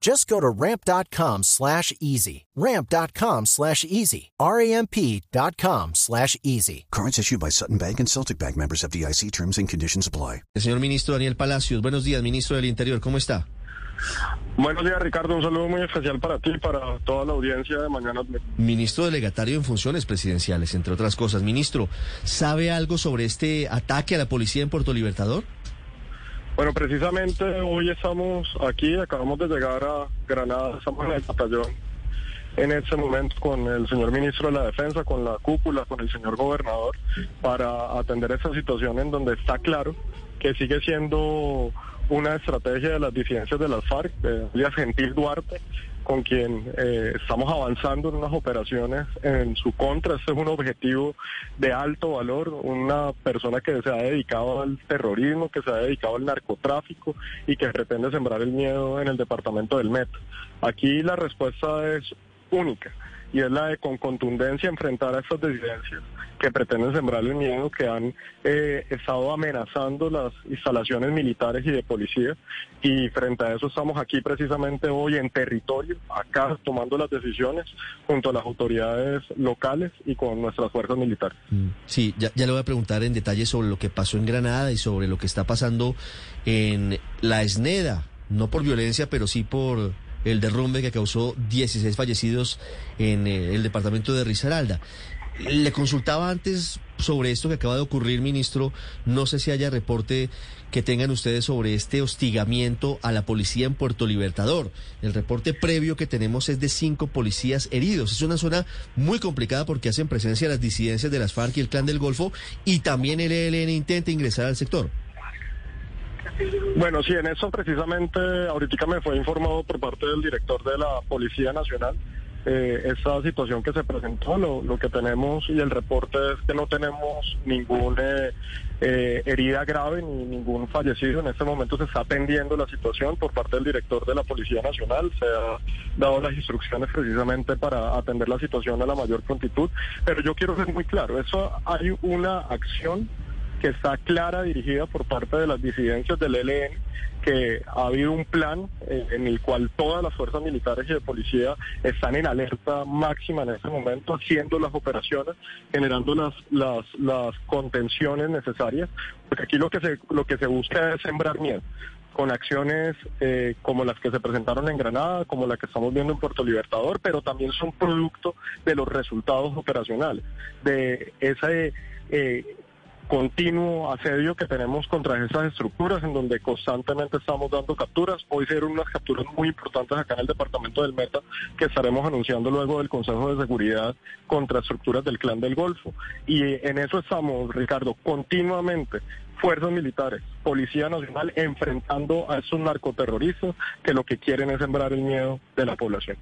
Just go to ramp.com slash easy. Ramp.com slash easy. R-A-M-P.com slash easy. Cards issued by Sutton Bank and Celtic Bank members of DIC terms and conditions apply. El señor ministro Daniel Palacios, buenos días, ministro del Interior, ¿cómo está? Buenos días, Ricardo. Un saludo muy especial para ti y para toda la audiencia de Mañana. Ministro delegatario en funciones presidenciales, entre otras cosas. Ministro, ¿sabe algo sobre este ataque a la policía en Puerto Libertador? Bueno, precisamente hoy estamos aquí, acabamos de llegar a Granada, estamos en el batallón en este momento con el señor ministro de la Defensa, con la cúpula, con el señor gobernador, para atender esta situación en donde está claro que sigue siendo una estrategia de las disidencias de las FARC, de Gentil Duarte, con quien eh, estamos avanzando en unas operaciones en su contra. Este es un objetivo de alto valor, una persona que se ha dedicado al terrorismo, que se ha dedicado al narcotráfico y que pretende sembrar el miedo en el departamento del Meta. Aquí la respuesta es única y es la de con contundencia enfrentar a estas disidencias que pretenden sembrar el miedo, que han eh, estado amenazando las instalaciones militares y de policía. Y frente a eso estamos aquí precisamente hoy en territorio, acá tomando las decisiones junto a las autoridades locales y con nuestras fuerzas militares. Mm, sí, ya, ya le voy a preguntar en detalle sobre lo que pasó en Granada y sobre lo que está pasando en la Esneda, no por violencia, pero sí por el derrumbe que causó 16 fallecidos en eh, el departamento de Risaralda. Le consultaba antes sobre esto que acaba de ocurrir, ministro. No sé si haya reporte que tengan ustedes sobre este hostigamiento a la policía en Puerto Libertador. El reporte previo que tenemos es de cinco policías heridos. Es una zona muy complicada porque hacen presencia las disidencias de las FARC y el Clan del Golfo y también el ELN intenta ingresar al sector. Bueno, sí, en eso precisamente ahorita me fue informado por parte del director de la Policía Nacional eh, esa situación que se presentó. Lo, que tenemos y el reporte es que no tenemos ninguna eh, herida grave ni ningún fallecido. En este momento se está atendiendo la situación por parte del director de la Policía Nacional. Se ha dado las instrucciones precisamente para atender la situación a la mayor prontitud. Pero yo quiero ser muy claro, eso hay una acción que está clara dirigida por parte de las disidencias del ELN, que ha habido un plan eh, en el cual todas las fuerzas militares y de policía están en alerta máxima en este momento, haciendo las operaciones, generando las, las, las contenciones necesarias, porque aquí lo que se, lo que se busca es sembrar miedo con acciones eh, como las que se presentaron en Granada, como la que estamos viendo en Puerto Libertador, pero también son producto de los resultados operacionales, de ese eh, continuo asedio que tenemos contra esas estructuras en donde constantemente estamos dando capturas. Hoy se dieron unas capturas muy importantes acá en el departamento del Meta que estaremos anunciando luego del Consejo de Seguridad contra estructuras del Clan del Golfo. Y en eso estamos, Ricardo, continuamente fuerzas militares, Policía Nacional, enfrentando a esos narcoterroristas que lo que quieren es sembrar el miedo de la población.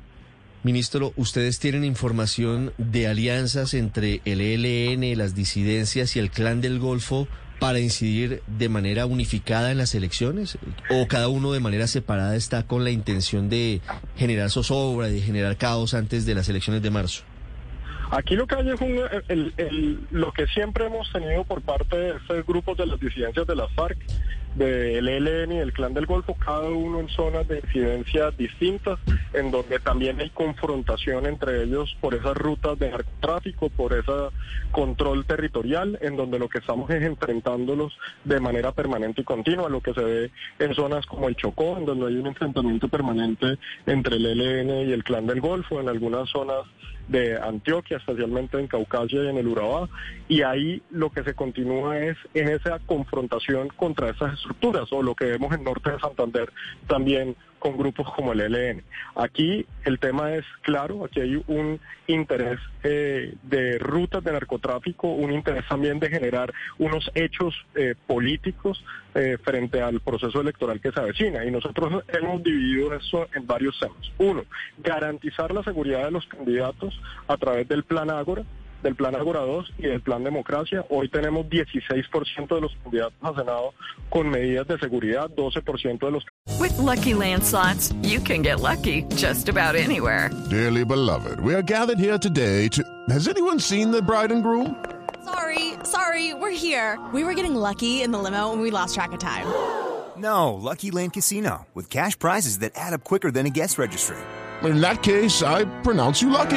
Ministro, ¿ustedes tienen información de alianzas entre el ELN, las disidencias y el Clan del Golfo para incidir de manera unificada en las elecciones? ¿O cada uno de manera separada está con la intención de generar zozobra, de generar caos antes de las elecciones de marzo? Aquí lo que hay es lo que siempre hemos tenido por parte de estos grupos de las disidencias de las FARC, del ELN y del Clan del Golfo, cada uno en zonas de incidencia distintas, en donde también hay confrontación entre ellos por esas rutas de narcotráfico, por ese control territorial, en donde lo que estamos es enfrentándolos de manera permanente y continua, lo que se ve en zonas como el Chocó, en donde hay un enfrentamiento permanente entre el ELN y el Clan del Golfo, en algunas zonas de Antioquia, especialmente en Caucasia y en el Urabá, y ahí lo que se continúa es en esa confrontación contra esas estructuras, o lo que vemos en Norte de Santander también con grupos como el ELN. Aquí el tema es claro, aquí hay un interés eh, de rutas de narcotráfico, un interés también de generar unos hechos eh, políticos eh, frente al proceso electoral que se avecina. Y nosotros hemos dividido eso en varios temas. Uno, garantizar la seguridad de los candidatos a través del plan Ágora del Plan Ágora 2 y del Plan Democracia. Hoy tenemos 16% de los candidatos a Senado con medidas de seguridad, 12% de los... With lucky landslots, you can get lucky just about anywhere. Dearly beloved, we are gathered here today to... Has anyone seen the bride and groom? Sorry, sorry, we're here. We were getting lucky in the limo and we lost track of time. No, Lucky Land Casino, with cash prizes that add up quicker than a guest registry. In that case, I pronounce you lucky.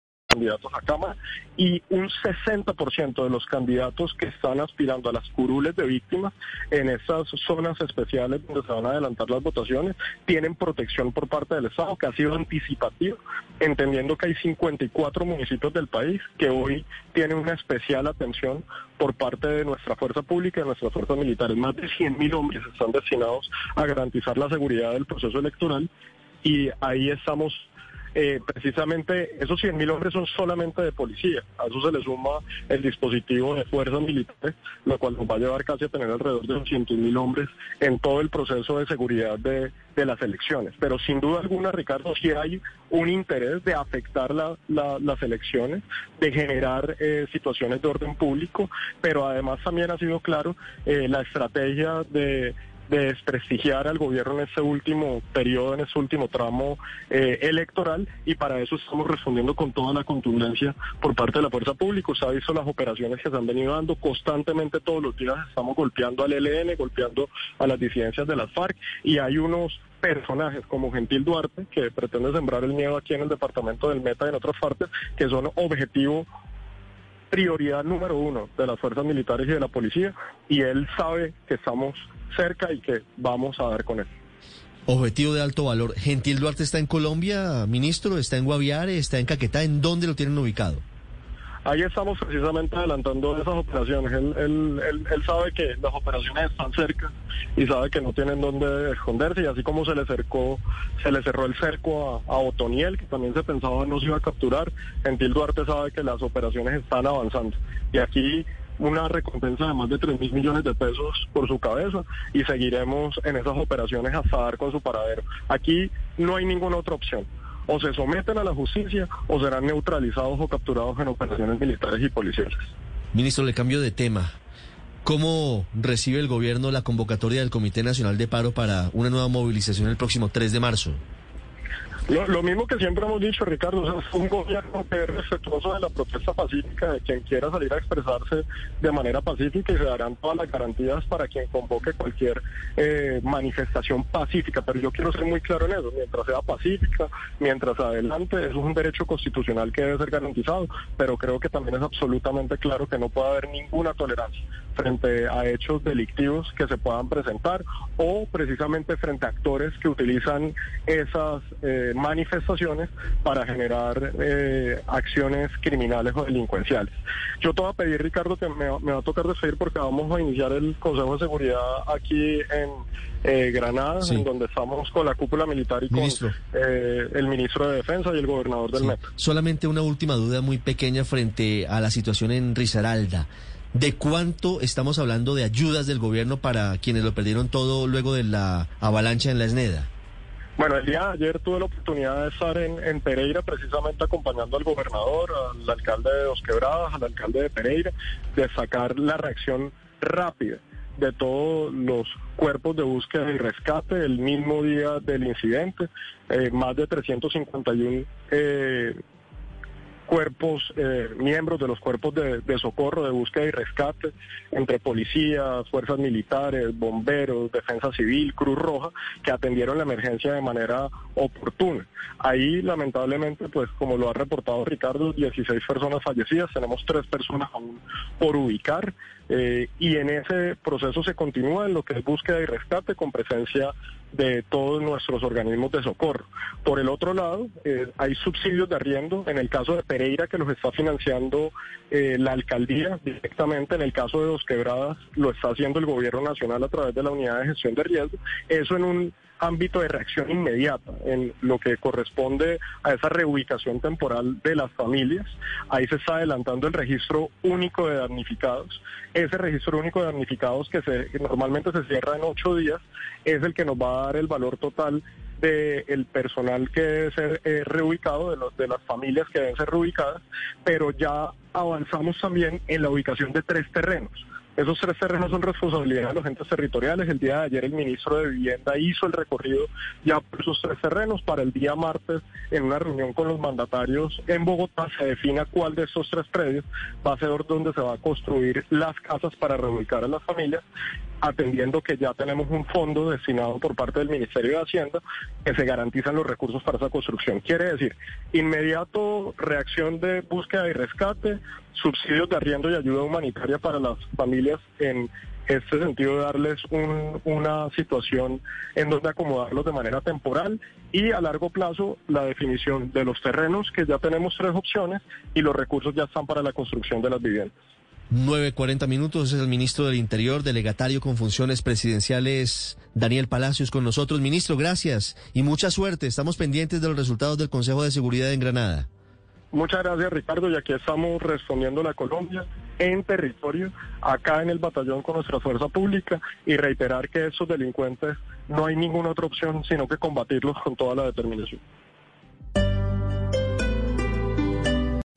Candidatos a Cámara y un 60% de los candidatos que están aspirando a las curules de víctimas en esas zonas especiales donde se van a adelantar las votaciones tienen protección por parte del Estado que ha sido anticipativo, entendiendo que hay 54 municipios del país que hoy tienen una especial atención por parte de nuestra fuerza pública y de nuestras fuerzas militares. Más de 100.000 hombres están destinados a garantizar la seguridad del proceso electoral y ahí estamos eh, precisamente esos 100.000 hombres son solamente de policía. A eso se le suma el dispositivo de fuerzas militares, lo cual nos va a llevar casi a tener alrededor de 200.000 hombres en todo el proceso de seguridad de, de, las elecciones. Pero sin duda alguna, Ricardo, sí hay un interés de afectar la, la, las elecciones, de generar eh, situaciones de orden público, pero además también ha sido claro eh, la estrategia de de desprestigiar al gobierno en este último periodo, en este último tramo eh, electoral y para eso estamos respondiendo con toda la contundencia por parte de la fuerza pública. Se ha visto las operaciones que se han venido dando constantemente todos los días, estamos golpeando al ELN, golpeando a las disidencias de las FARC y hay unos personajes como Gentil Duarte, que pretende sembrar el miedo aquí en el departamento del Meta y en otras partes, que son objetivo prioridad número uno de las fuerzas militares y de la policía, y él sabe que estamos cerca y que vamos a dar con él. Objetivo de alto valor. Gentil Duarte está en Colombia, ministro, está en Guaviare, está en Caquetá. ¿En dónde lo tienen ubicado? Ahí estamos precisamente adelantando esas operaciones. Él, él, él, sabe que las operaciones están cerca y sabe que no tienen dónde esconderse y así como se le cercó, se le cerró el cerco a, a Otoniel, que también se pensaba no se iba a capturar, Gentil Duarte sabe que las operaciones están avanzando. Y aquí una recompensa de más de 3 mil millones de pesos por su cabeza y seguiremos en esas operaciones hasta dar con su paradero. Aquí no hay ninguna otra opción. O se someten a la justicia o serán neutralizados o capturados en operaciones militares y policiales. Ministro, le cambio de tema. ¿Cómo recibe el gobierno la convocatoria del Comité Nacional de Paro para una nueva movilización el próximo 3 de marzo? Lo, lo, mismo que siempre hemos dicho, Ricardo, o sea, es un gobierno que es respetuoso de la protesta pacífica, de quien quiera salir a expresarse de manera pacífica y se darán todas las garantías para quien convoque cualquier eh, manifestación pacífica. Pero yo quiero ser muy claro en eso, mientras sea pacífica, mientras adelante, eso es un derecho constitucional que debe ser garantizado, pero creo que también es absolutamente claro que no puede haber ninguna tolerancia frente a hechos delictivos que se puedan presentar o precisamente frente a actores que utilizan esas... Eh, manifestaciones para generar eh, acciones criminales o delincuenciales. Yo te voy a pedir, Ricardo, que me, va a tocar despedir porque vamos a iniciar el Consejo de Seguridad aquí en eh, Granada, en donde estamos con la cúpula militar y con eh, el ministro de Defensa y el gobernador del sí. Solamente una última duda muy pequeña frente a la situación en Risaralda. ¿De cuánto estamos hablando de ayudas del gobierno para quienes lo perdieron todo luego de la avalancha en la Esneda? Bueno, el día de ayer tuve la oportunidad de estar en, Pereira precisamente acompañando al gobernador, al alcalde de Dos Quebradas, al alcalde de Pereira, de sacar la reacción rápida de todos los cuerpos de búsqueda y rescate el mismo día del incidente, eh, más de 351 eh, cuerpos, eh, miembros de los cuerpos de, socorro, de búsqueda y rescate, entre policías, fuerzas militares, bomberos, defensa civil, Cruz Roja, que atendieron la emergencia de manera oportuna. Ahí, lamentablemente, pues como lo ha reportado Ricardo, 16 personas fallecidas, tenemos tres personas aún por ubicar. Eh, y en ese proceso se continúa en lo que es búsqueda y rescate con presencia de todos nuestros organismos de socorro. Por el otro lado, eh, hay subsidios de arriendo, en el caso de Pereira, que los está financiando eh, la alcaldía directamente, en el caso de Dos Quebradas, lo está haciendo el gobierno nacional a través de la unidad de gestión de riesgo. Eso en un ámbito de reacción inmediata en lo que corresponde a esa reubicación temporal de las familias. Ahí se está adelantando el registro único de damnificados. Ese registro único de damnificados que, se, normalmente se cierra en ocho días es el que nos va a dar el valor total del personal que debe ser eh, reubicado, de, los, de las familias que deben ser reubicadas, pero ya avanzamos también en la ubicación de tres terrenos. Esos tres terrenos son responsabilidad de los entes territoriales. El día de ayer el ministro de Vivienda hizo el recorrido ya por esos tres terrenos. Para el día martes, en una reunión con los mandatarios en Bogotá, se defina cuál de esos tres predios va a ser donde se va a construir las casas para reubicar a las familias atendiendo que ya tenemos un fondo destinado por parte del Ministerio de Hacienda que se garantizan los recursos para esa construcción. Quiere decir, inmediato reacción de búsqueda y rescate, subsidios de arriendo y ayuda humanitaria para las familias en este sentido de darles una situación en donde acomodarlos de manera temporal y a largo plazo la definición de los terrenos, que ya tenemos tres opciones, y los recursos ya están para la construcción de las viviendas. 9.40 minutos es el ministro del Interior, delegatario con funciones presidenciales, Daniel Palacios, con nosotros. Ministro, gracias y mucha suerte. Estamos pendientes de los resultados del Consejo de Seguridad en Granada. Muchas gracias, Ricardo. Y aquí estamos respondiendo a la Colombia en territorio, acá en el batallón con nuestra fuerza pública y reiterar que esos delincuentes no hay ninguna otra opción sino que combatirlos con toda la determinación.